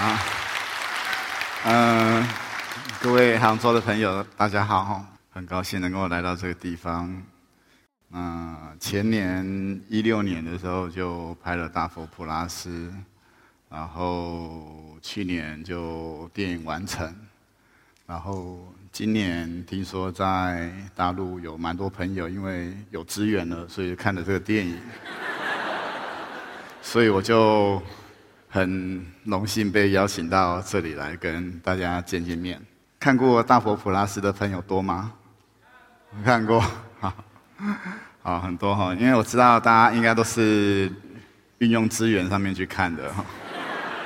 啊，嗯，各位杭州的朋友，大家好，很高兴能够来到这个地方。嗯，前年一六年的时候就拍了《大佛普拉斯》，然后去年就电影完成，然后今年听说在大陆有蛮多朋友因为有资源了，所以看了这个电影，所以我就很荣幸被邀请到这里来跟大家见见面。看过《大佛普拉斯》的朋友多吗？看过，好。好，很多哈，因为我知道大家应该都是运用资源上面去看的哈。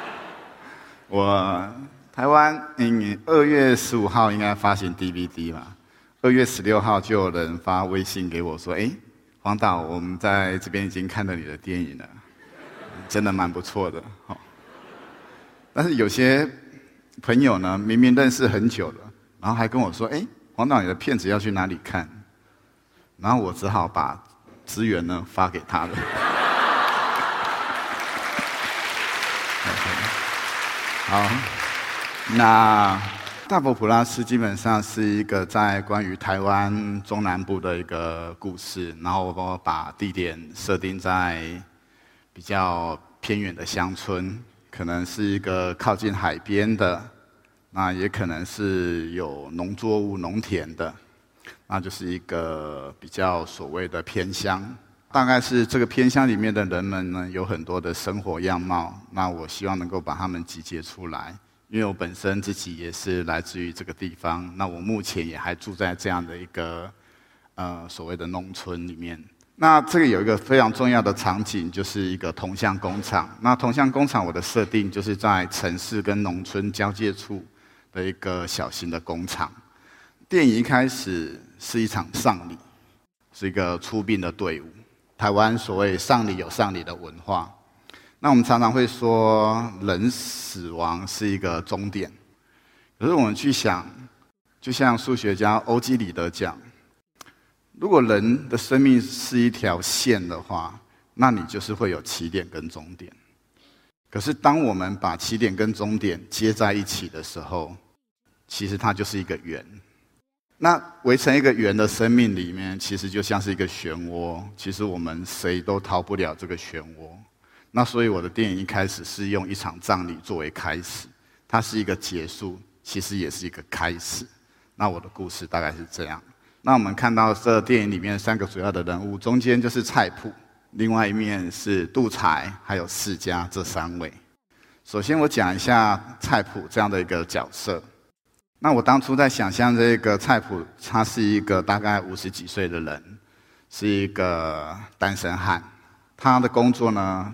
我台湾嗯，二月十五号应该发行 DVD 吧，二月十六号就有人发微信给我说：“哎，黄导，我们在这边已经看到你的电影了，真的蛮不错的。”好，但是有些朋友呢，明明认识很久了，然后还跟我说：“哎，黄导，你的片子要去哪里看？”然后我只好把资源呢发给他了。好，那大佛普拉斯基本上是一个在关于台湾中南部的一个故事，然后我把地点设定在比较偏远的乡村，可能是一个靠近海边的，那也可能是有农作物、农田的。那就是一个比较所谓的偏乡，大概是这个偏乡里面的人们呢，有很多的生活样貌。那我希望能够把他们集结出来，因为我本身自己也是来自于这个地方。那我目前也还住在这样的一个呃所谓的农村里面。那这个有一个非常重要的场景，就是一个铜像工厂。那铜像工厂我的设定就是在城市跟农村交界处的一个小型的工厂。电影一开始。是一场丧礼，是一个出殡的队伍。台湾所谓丧礼有丧礼的文化，那我们常常会说人死亡是一个终点。可是我们去想，就像数学家欧几里得讲，如果人的生命是一条线的话，那你就是会有起点跟终点。可是当我们把起点跟终点接在一起的时候，其实它就是一个圆。那围成一个圆的生命里面，其实就像是一个漩涡。其实我们谁都逃不了这个漩涡。那所以我的电影一开始是用一场葬礼作为开始，它是一个结束，其实也是一个开始。那我的故事大概是这样。那我们看到这电影里面三个主要的人物，中间就是菜谱，另外一面是杜才，还有世家这三位。首先我讲一下菜谱这样的一个角色。那我当初在想象这个菜谱，他是一个大概五十几岁的人，是一个单身汉。他的工作呢，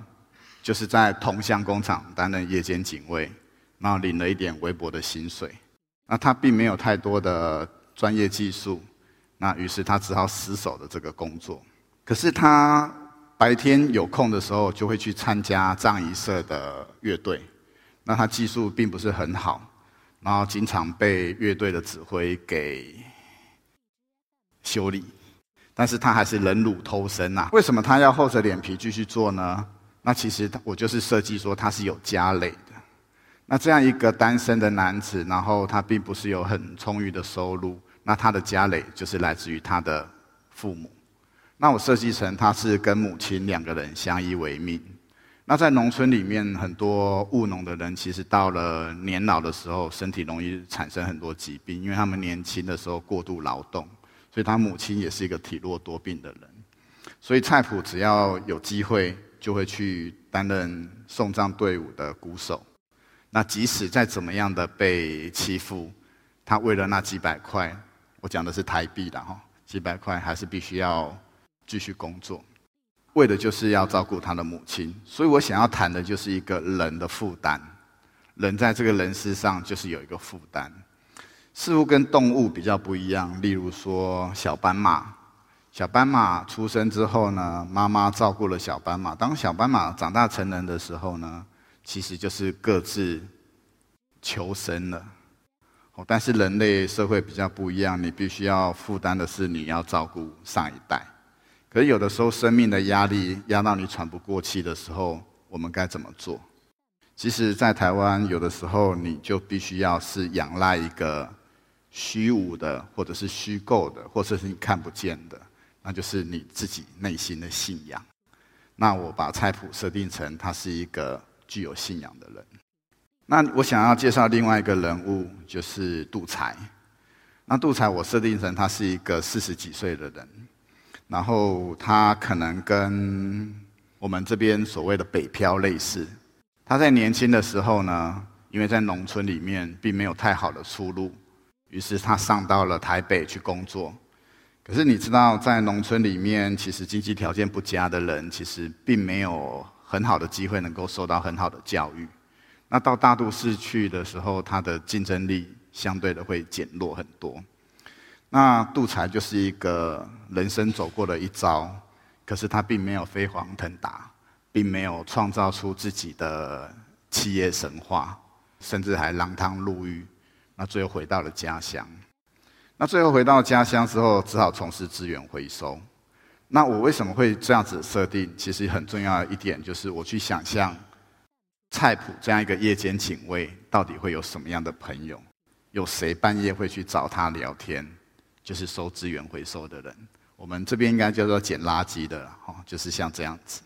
就是在铜像工厂担任夜间警卫，然后领了一点微薄的薪水。那他并没有太多的专业技术，那于是他只好死守的这个工作。可是他白天有空的时候，就会去参加葬仪社的乐队。那他技术并不是很好。然后经常被乐队的指挥给修理，但是他还是忍辱偷生呐。为什么他要厚着脸皮继续做呢？那其实我就是设计说他是有家累的。那这样一个单身的男子，然后他并不是有很充裕的收入，那他的家累就是来自于他的父母。那我设计成他是跟母亲两个人相依为命。那在农村里面，很多务农的人，其实到了年老的时候，身体容易产生很多疾病，因为他们年轻的时候过度劳动，所以他母亲也是一个体弱多病的人。所以菜谱只要有机会，就会去担任送葬队伍的鼓手。那即使再怎么样的被欺负，他为了那几百块，我讲的是台币的哈，几百块还是必须要继续工作。为的就是要照顾他的母亲，所以我想要谈的就是一个人的负担。人在这个人世上就是有一个负担，似乎跟动物比较不一样。例如说小斑马，小斑马出生之后呢，妈妈照顾了小斑马。当小斑马长大成人的时候呢，其实就是各自求生了。但是人类社会比较不一样，你必须要负担的是你要照顾上一代。可是有的时候，生命的压力压到你喘不过气的时候，我们该怎么做？其实，在台湾有的时候，你就必须要是仰赖一个虚无的，或者是虚构的，或者是你看不见的，那就是你自己内心的信仰。那我把菜谱设定成他是一个具有信仰的人。那我想要介绍另外一个人物，就是杜才。那杜才我设定成他是一个四十几岁的人，然后他可能跟我们这边所谓的北漂类似。他在年轻的时候呢，因为在农村里面并没有太好的出路，于是他上到了台北去工作。可是你知道，在农村里面，其实经济条件不佳的人，其实并没有很好的机会能够受到很好的教育。那到大都市去的时候，他的竞争力相对的会减弱很多。那杜才就是一个人生走过的一遭，可是他并没有飞黄腾达。并没有创造出自己的企业神话，甚至还锒铛入狱。那最后回到了家乡。那最后回到家乡之后，只好从事资源回收。那我为什么会这样子设定？其实很重要的一点就是，我去想象菜谱这样一个夜间警卫，到底会有什么样的朋友？有谁半夜会去找他聊天？就是收资源回收的人。我们这边应该叫做捡垃圾的，哦，就是像这样子。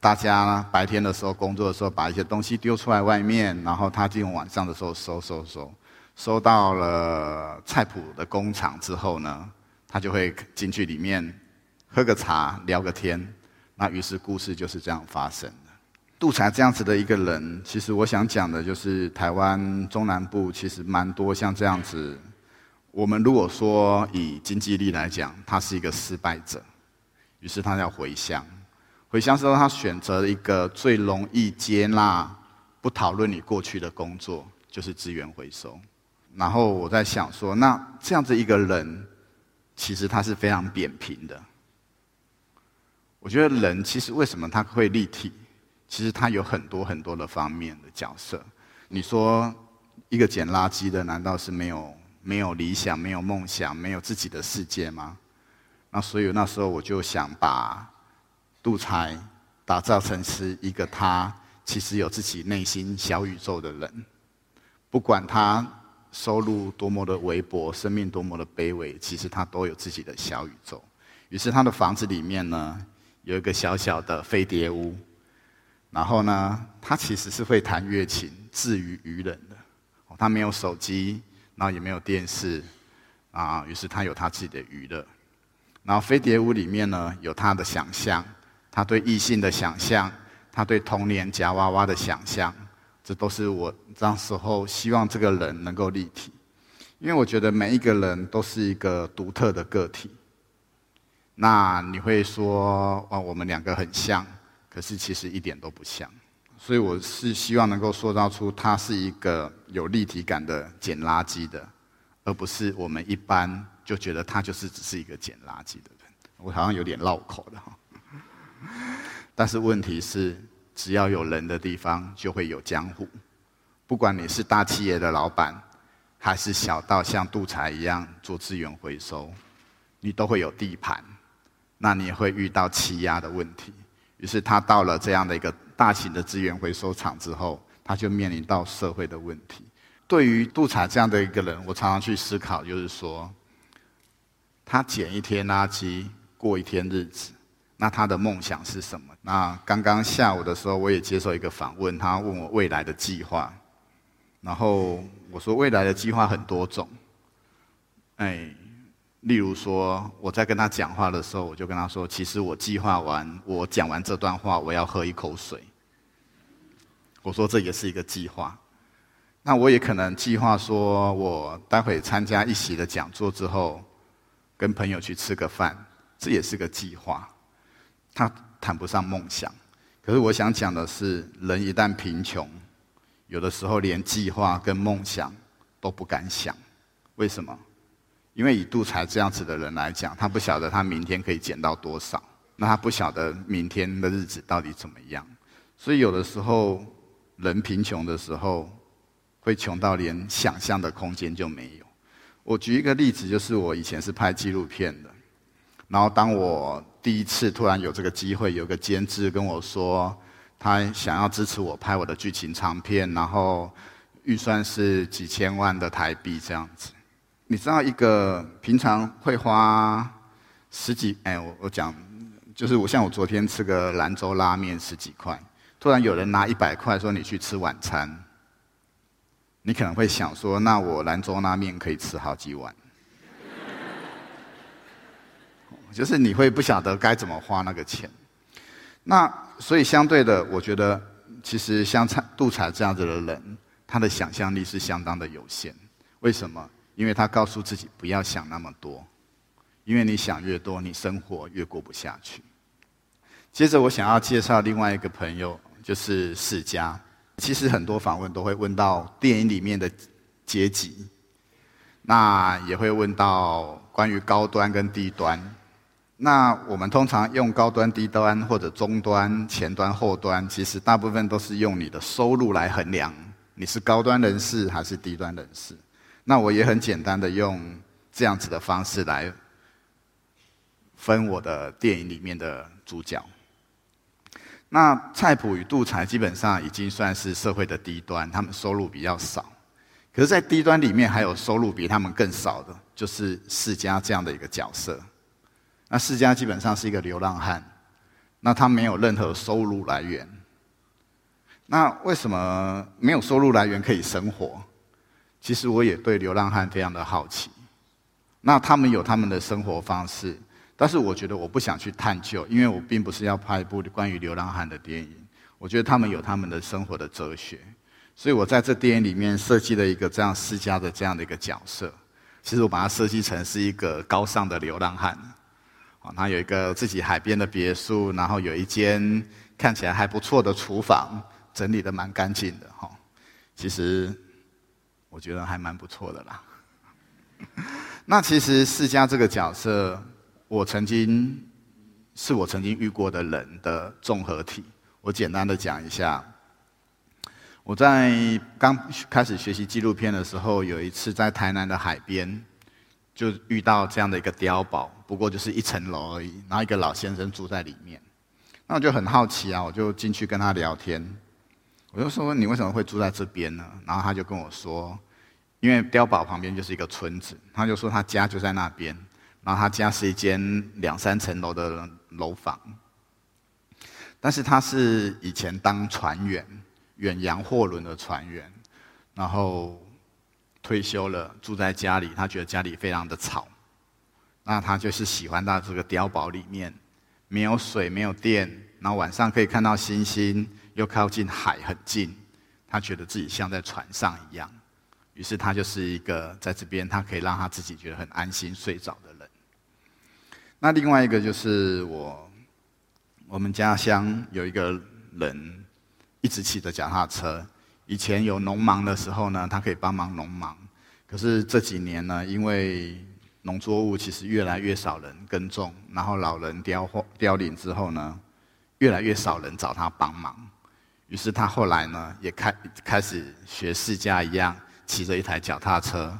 大家白天的时候工作的时候，把一些东西丢出来外面，然后他进入晚上的时候收收收，收到了菜谱的工厂之后呢，他就会进去里面喝个茶聊个天，那于是故事就是这样发生。杜才这样子的一个人，其实我想讲的就是台湾中南部其实蛮多像这样子。我们如果说以经济力来讲，他是一个失败者，于是他要回乡。回乡之后，他选择了一个最容易接纳、不讨论你过去的工作，就是资源回收。然后我在想说，那这样子一个人，其实他是非常扁平的。我觉得人其实为什么他会立体？其实他有很多很多的方面的角色。你说一个捡垃圾的，难道是没有没有理想、没有梦想、没有自己的世界吗？那所以那时候我就想把。杜才打造成是一个他其实有自己内心小宇宙的人，不管他收入多么的微薄，生命多么的卑微，其实他都有自己的小宇宙。于是他的房子里面呢，有一个小小的飞碟屋，然后呢，他其实是会弹乐琴，自娱娱人的。他没有手机，然后也没有电视，啊，于是他有他自己的娱乐。然后飞碟屋里面呢，有他的想象。他对异性的想象，他对童年夹娃娃的想象，这都是我那时候希望这个人能够立体，因为我觉得每一个人都是一个独特的个体。那你会说，哇，我们两个很像，可是其实一点都不像。所以我是希望能够塑造出他是一个有立体感的捡垃圾的，而不是我们一般就觉得他就是只是一个捡垃圾的人。我好像有点绕口了哈。但是问题是，只要有人的地方，就会有江湖。不管你是大企业的老板，还是小到像杜才一样做资源回收，你都会有地盘。那你也会遇到欺压的问题。于是他到了这样的一个大型的资源回收厂之后，他就面临到社会的问题。对于杜才这样的一个人，我常常去思考，就是说，他捡一天垃圾，过一天日子。那他的梦想是什么？那刚刚下午的时候，我也接受一个访问，他问我未来的计划，然后我说未来的计划很多种，哎，例如说我在跟他讲话的时候，我就跟他说，其实我计划完，我讲完这段话，我要喝一口水。我说这也是一个计划。那我也可能计划说，我待会参加一席的讲座之后，跟朋友去吃个饭，这也是个计划。他谈不上梦想，可是我想讲的是，人一旦贫穷，有的时候连计划跟梦想都不敢想。为什么？因为以杜才这样子的人来讲，他不晓得他明天可以捡到多少，那他不晓得明天的日子到底怎么样。所以有的时候，人贫穷的时候，会穷到连想象的空间就没有。我举一个例子，就是我以前是拍纪录片的，然后当我。第一次突然有这个机会，有个监制跟我说，他想要支持我拍我的剧情长片，然后预算是几千万的台币这样子。你知道一个平常会花十几哎，我我讲就是我像我昨天吃个兰州拉面十几块，突然有人拿一百块说你去吃晚餐，你可能会想说，那我兰州拉面可以吃好几碗。就是你会不晓得该怎么花那个钱，那所以相对的，我觉得其实像杜才这样子的人，他的想象力是相当的有限。为什么？因为他告诉自己不要想那么多，因为你想越多，你生活越过不下去。接着，我想要介绍另外一个朋友，就是世家。其实很多访问都会问到电影里面的阶级，那也会问到关于高端跟低端。那我们通常用高端、低端或者中端、前端、后端，其实大部分都是用你的收入来衡量，你是高端人士还是低端人士。那我也很简单的用这样子的方式来分我的电影里面的主角。那菜谱与杜才基本上已经算是社会的低端，他们收入比较少。可是，在低端里面还有收入比他们更少的，就是世家这样的一个角色。那世家基本上是一个流浪汉，那他没有任何收入来源。那为什么没有收入来源可以生活？其实我也对流浪汉非常的好奇。那他们有他们的生活方式，但是我觉得我不想去探究，因为我并不是要拍一部关于流浪汉的电影。我觉得他们有他们的生活的哲学，所以我在这电影里面设计了一个这样世家的这样的一个角色。其实我把它设计成是一个高尚的流浪汉。啊他有一个自己海边的别墅，然后有一间看起来还不错的厨房，整理的蛮干净的哈。其实我觉得还蛮不错的啦。那其实世家这个角色，我曾经是我曾经遇过的人的综合体。我简单的讲一下，我在刚开始学习纪录片的时候，有一次在台南的海边。就遇到这样的一个碉堡，不过就是一层楼而已，然后一个老先生住在里面，那我就很好奇啊，我就进去跟他聊天，我就说你为什么会住在这边呢？然后他就跟我说，因为碉堡旁边就是一个村子，他就说他家就在那边，然后他家是一间两三层楼的楼房，但是他是以前当船员，远洋货轮的船员，然后。退休了，住在家里，他觉得家里非常的吵。那他就是喜欢到这个碉堡里面，没有水，没有电，然后晚上可以看到星星，又靠近海很近，他觉得自己像在船上一样。于是他就是一个在这边，他可以让他自己觉得很安心睡着的人。那另外一个就是我，我们家乡有一个人，一直骑着脚踏车。以前有农忙的时候呢，他可以帮忙农忙。可是这几年呢，因为农作物其实越来越少人耕种，然后老人凋凋零之后呢，越来越少人找他帮忙。于是他后来呢，也开开始学世家一样，骑着一台脚踏车，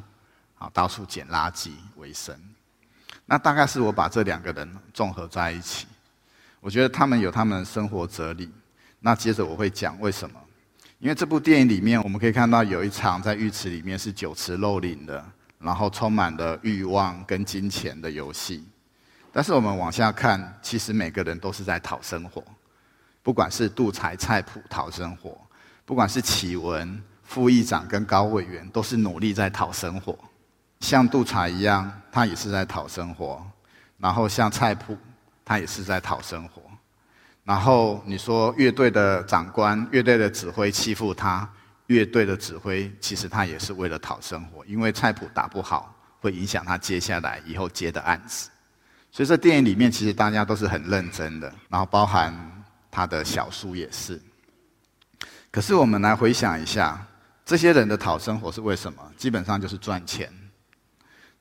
啊，到处捡垃圾为生。那大概是我把这两个人综合在一起，我觉得他们有他们的生活哲理。那接着我会讲为什么。因为这部电影里面，我们可以看到有一场在浴池里面是酒池肉林的，然后充满了欲望跟金钱的游戏。但是我们往下看，其实每个人都是在讨生活，不管是杜才、蔡普讨生活，不管是启文副议长跟高委员，都是努力在讨生活。像杜才一样，他也是在讨生活；然后像蔡普，他也是在讨生活。然后你说乐队的长官、乐队的指挥欺负他，乐队的指挥其实他也是为了讨生活，因为菜谱打不好会影响他接下来以后接的案子。所以这电影里面其实大家都是很认真的，然后包含他的小叔也是。可是我们来回想一下，这些人的讨生活是为什么？基本上就是赚钱。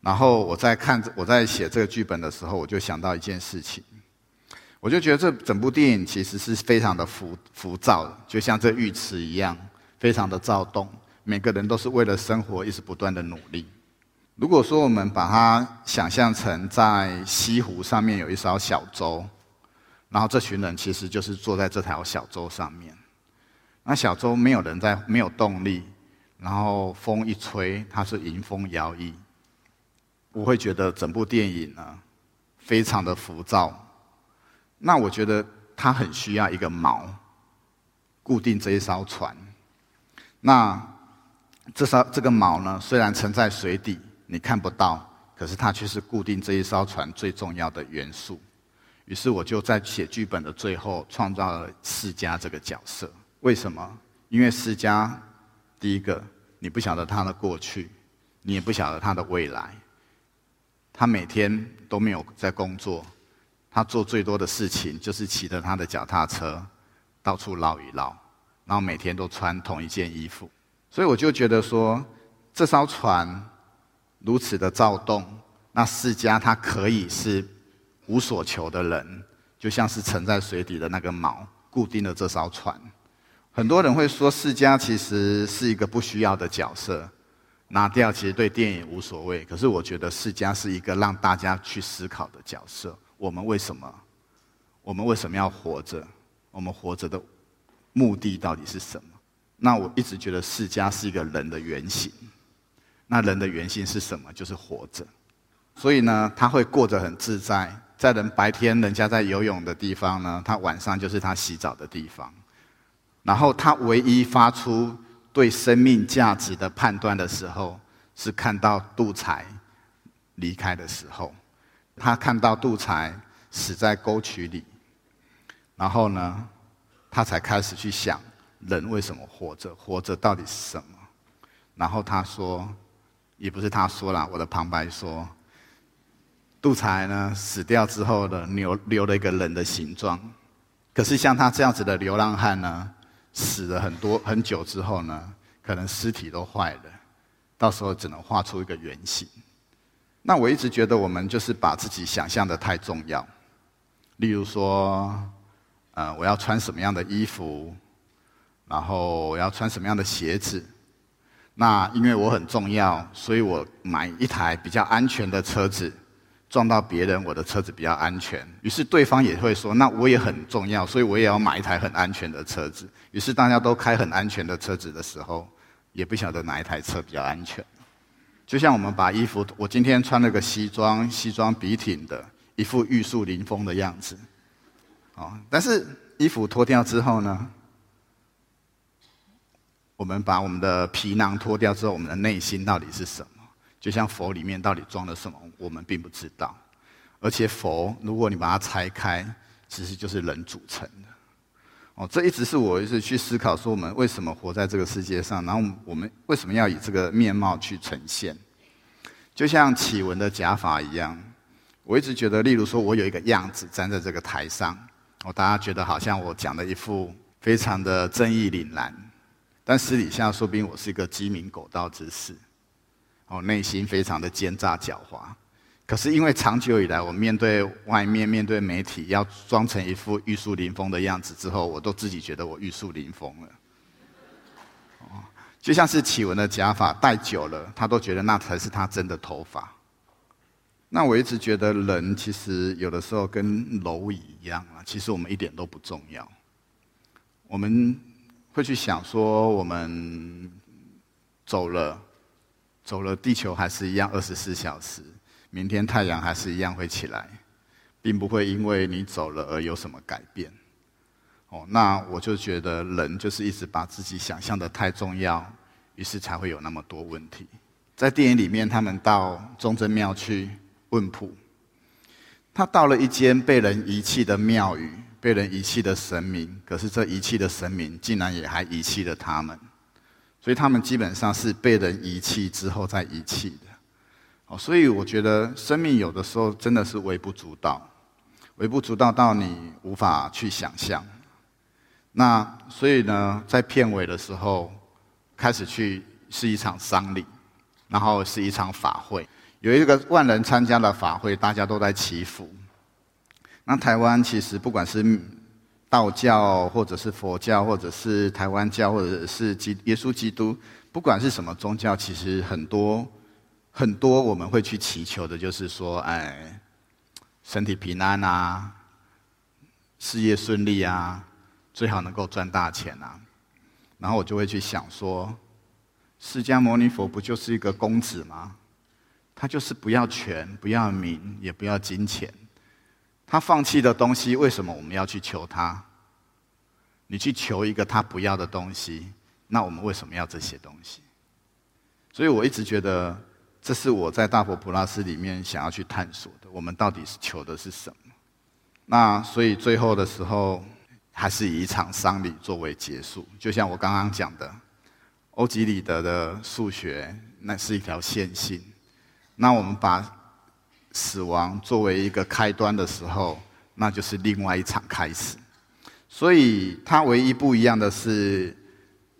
然后我在看我在写这个剧本的时候，我就想到一件事情。我就觉得这整部电影其实是非常的浮浮躁，就像这浴池一样，非常的躁动。每个人都是为了生活，一直不断的努力。如果说我们把它想象成在西湖上面有一艘小舟，然后这群人其实就是坐在这条小舟上面。那小舟没有人在，没有动力，然后风一吹，它是迎风摇曳。我会觉得整部电影呢，非常的浮躁。那我觉得它很需要一个锚，固定这一艘船。那这艘这个锚呢，虽然沉在水底，你看不到，可是它却是固定这一艘船最重要的元素。于是我就在写剧本的最后创造了世家这个角色。为什么？因为世家，第一个，你不晓得他的过去，你也不晓得他的未来。他每天都没有在工作，他做最多的事情就是骑着他的脚踏车到处绕一绕，然后每天都穿同一件衣服。所以我就觉得说，这艘船如此的躁动，那世家他可以是无所求的人，就像是沉在水底的那个锚，固定了这艘船。很多人会说，世家其实是一个不需要的角色。拿掉其实对电影无所谓，可是我觉得世家是一个让大家去思考的角色。我们为什么？我们为什么要活着？我们活着的目的到底是什么？那我一直觉得世家是一个人的原型。那人的原型是什么？就是活着。所以呢，他会过得很自在。在人白天人家在游泳的地方呢，他晚上就是他洗澡的地方。然后他唯一发出。对生命价值的判断的时候，是看到杜才离开的时候，他看到杜才死在沟渠里，然后呢，他才开始去想人为什么活着，活着到底是什么。然后他说，也不是他说了，我的旁白说，杜才呢死掉之后呢，留留了一个人的形状，可是像他这样子的流浪汉呢？死了很多很久之后呢，可能尸体都坏了，到时候只能画出一个圆形。那我一直觉得我们就是把自己想象的太重要。例如说，呃，我要穿什么样的衣服，然后我要穿什么样的鞋子。那因为我很重要，所以我买一台比较安全的车子。撞到别人，我的车子比较安全。于是对方也会说：“那我也很重要，所以我也要买一台很安全的车子。”于是大家都开很安全的车子的时候，也不晓得哪一台车比较安全。就像我们把衣服，我今天穿了个西装，西装笔挺的，一副玉树临风的样子。哦，但是衣服脱掉之后呢？我们把我们的皮囊脱掉之后，我们的内心到底是什么？就像佛里面到底装了什么，我们并不知道。而且佛，如果你把它拆开，其实就是人组成的。哦，这一直是我一直去思考，说我们为什么活在这个世界上，然后我们为什么要以这个面貌去呈现？就像启文的假法一样，我一直觉得，例如说我有一个样子站在这个台上，哦，大家觉得好像我讲的一副非常的正义凛然，但私底下说不定我是一个鸡鸣狗盗之士。我内心非常的奸诈狡猾，可是因为长久以来，我面对外面、面对媒体，要装成一副玉树临风的样子之后，我都自己觉得我玉树临风了。哦，就像是启文的假发戴久了，他都觉得那才是他真的头发。那我一直觉得人其实有的时候跟蝼蚁一样啊，其实我们一点都不重要。我们会去想说，我们走了。走了，地球还是一样二十四小时，明天太阳还是一样会起来，并不会因为你走了而有什么改变。哦，那我就觉得人就是一直把自己想象的太重要，于是才会有那么多问题。在电影里面，他们到忠贞庙去问卜，他到了一间被人遗弃的庙宇，被人遗弃的神明，可是这遗弃的神明竟然也还遗弃了他们。所以他们基本上是被人遗弃之后再遗弃的，哦，所以我觉得生命有的时候真的是微不足道，微不足道到你无法去想象。那所以呢，在片尾的时候开始去是一场丧礼，然后是一场法会，有一个万人参加的法会，大家都在祈福。那台湾其实不管是。道教，或者是佛教，或者是台湾教，或者是基耶稣基督，不管是什么宗教，其实很多很多我们会去祈求的，就是说，哎，身体平安啊，事业顺利啊，最好能够赚大钱啊。然后我就会去想说，释迦牟尼佛不就是一个公子吗？他就是不要权，不要名，也不要金钱。他放弃的东西，为什么我们要去求他？你去求一个他不要的东西，那我们为什么要这些东西？所以我一直觉得，这是我在大佛普拉斯里面想要去探索的。我们到底是求的是什么？那所以最后的时候。还是以一场丧礼作为结束，就像我刚刚讲的，欧几里得的数学那是一条线性。那我们把死亡作为一个开端的时候，那就是另外一场开始。所以它唯一不一样的是，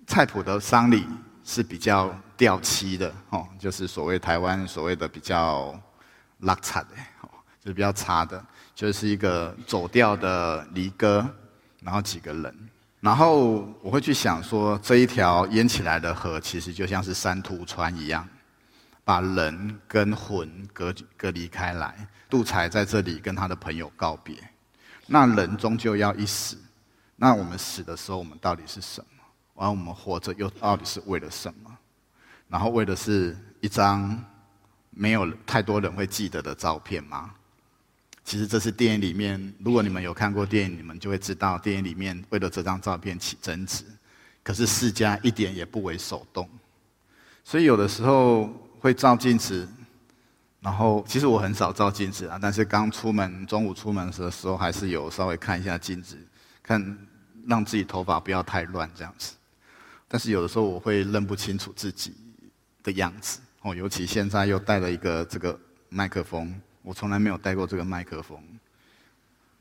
蔡普的丧礼是比较掉漆的哦，就是所谓台湾所谓的比较拉惨的哦，就是比较差的，就是一个走调的离歌。然后几个人，然后我会去想说，这一条淹起来的河，其实就像是山图川一样，把人跟魂隔隔离开来。杜才在这里跟他的朋友告别，那人终究要一死，那我们死的时候，我们到底是什么？完，我们活着又到底是为了什么？然后为的是一张没有太多人会记得的照片吗？其实这是电影里面，如果你们有看过电影，你们就会知道，电影里面为了这张照片起争执，可是世家一点也不为手动。所以有的时候会照镜子，然后其实我很少照镜子啊，但是刚出门中午出门的时候，还是有稍微看一下镜子，看让自己头发不要太乱这样子。但是有的时候我会认不清楚自己的样子哦，尤其现在又带了一个这个麦克风。我从来没有带过这个麦克风，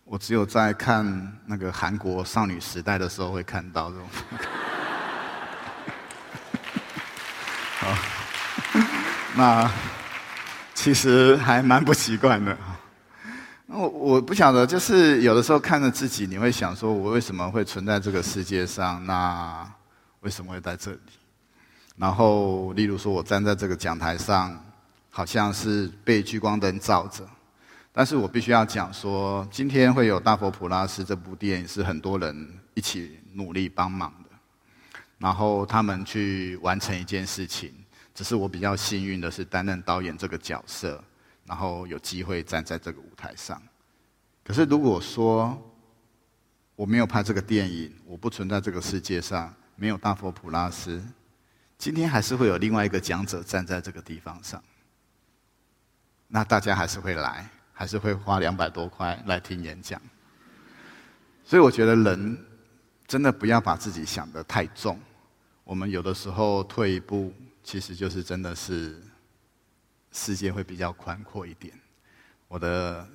我只有在看那个韩国少女时代的时候会看到这种。好，那其实还蛮不习惯的。我我不晓得，就是有的时候看着自己，你会想说，我为什么会存在这个世界上？那为什么会在这里？然后，例如说，我站在这个讲台上。好像是被聚光灯照着，但是我必须要讲说，今天会有《大佛普拉斯》这部电影是很多人一起努力帮忙的，然后他们去完成一件事情。只是我比较幸运的是担任导演这个角色，然后有机会站在这个舞台上。可是如果说我没有拍这个电影，我不存在这个世界上，没有大佛普拉斯，今天还是会有另外一个讲者站在这个地方上。那大家还是会来，还是会花两百多块来听演讲。所以我觉得人真的不要把自己想得太重。我们有的时候退一步，其实就是真的是世界会比较宽阔一点。我的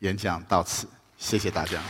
演讲到此，谢谢大家。